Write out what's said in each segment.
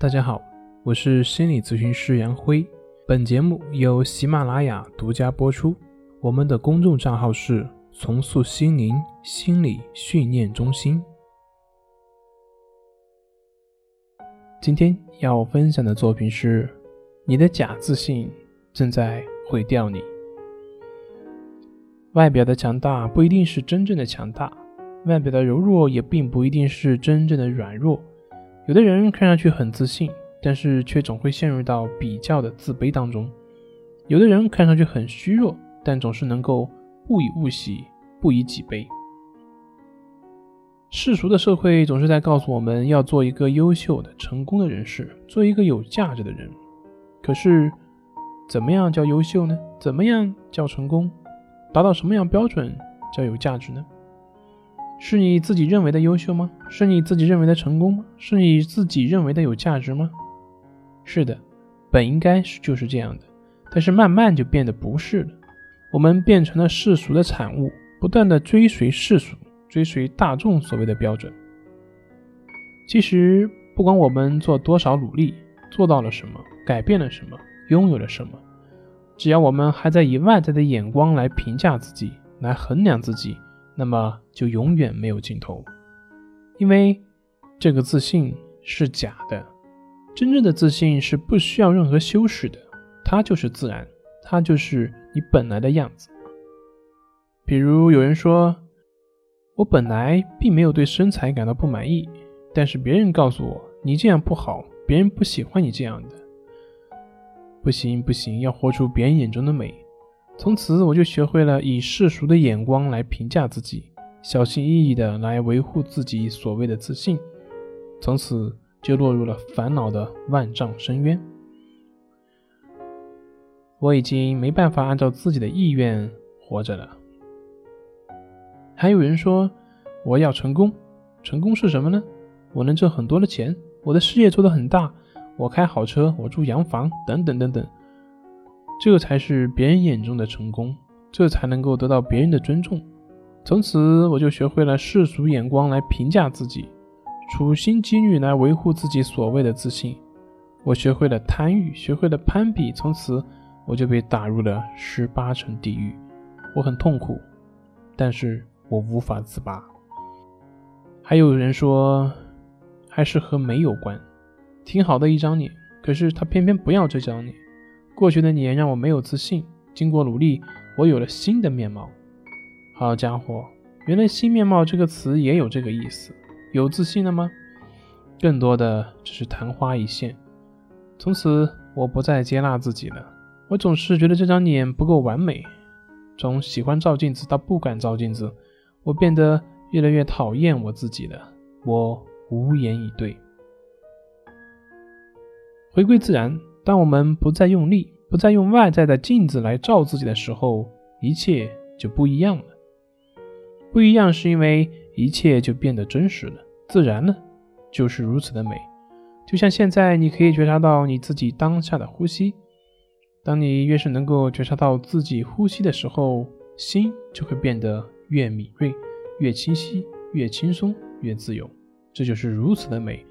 大家好，我是心理咨询师杨辉。本节目由喜马拉雅独家播出。我们的公众账号是“重塑心灵心理训练中心”。今天要分享的作品是：你的假自信正在毁掉你。外表的强大不一定是真正的强大，外表的柔弱也并不一定是真正的软弱。有的人看上去很自信，但是却总会陷入到比较的自卑当中；有的人看上去很虚弱，但总是能够不以物喜，不以己悲。世俗的社会总是在告诉我们要做一个优秀的、成功的人士，做一个有价值的人。可是，怎么样叫优秀呢？怎么样叫成功？达到什么样标准叫有价值呢？是你自己认为的优秀吗？是你自己认为的成功吗？是你自己认为的有价值吗？是的，本应该是就是这样的，但是慢慢就变得不是了。我们变成了世俗的产物，不断的追随世俗，追随大众所谓的标准。其实，不管我们做多少努力，做到了什么，改变了什么，拥有了什么，只要我们还在以外在的眼光来评价自己，来衡量自己。那么就永远没有尽头，因为这个自信是假的，真正的自信是不需要任何修饰的，它就是自然，它就是你本来的样子。比如有人说，我本来并没有对身材感到不满意，但是别人告诉我你这样不好，别人不喜欢你这样的，不行不行，要活出别人眼中的美。从此我就学会了以世俗的眼光来评价自己，小心翼翼的来维护自己所谓的自信，从此就落入了烦恼的万丈深渊。我已经没办法按照自己的意愿活着了。还有人说我要成功，成功是什么呢？我能挣很多的钱，我的事业做得很大，我开好车，我住洋房，等等等等。这才是别人眼中的成功，这才能够得到别人的尊重。从此，我就学会了世俗眼光来评价自己，处心积虑来维护自己所谓的自信。我学会了贪欲，学会了攀比，从此我就被打入了十八层地狱。我很痛苦，但是我无法自拔。还有人说，还是和美有关，挺好的一张脸，可是他偏偏不要这张脸。过去的年让我没有自信，经过努力，我有了新的面貌。好家伙，原来“新面貌”这个词也有这个意思。有自信了吗？更多的只是昙花一现。从此，我不再接纳自己了。我总是觉得这张脸不够完美，从喜欢照镜子到不敢照镜子，我变得越来越讨厌我自己了。我无言以对。回归自然。当我们不再用力，不再用外在的镜子来照自己的时候，一切就不一样了。不一样是因为一切就变得真实了，自然了，就是如此的美。就像现在，你可以觉察到你自己当下的呼吸。当你越是能够觉察到自己呼吸的时候，心就会变得越敏锐、越清晰、越轻松、越自由。这就是如此的美。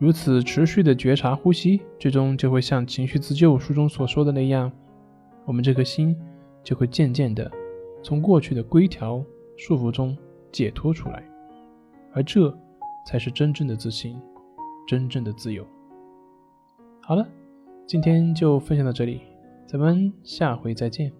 如此持续的觉察呼吸，最终就会像《情绪自救》书中所说的那样，我们这颗心就会渐渐的从过去的规条束缚中解脱出来，而这才是真正的自信，真正的自由。好了，今天就分享到这里，咱们下回再见。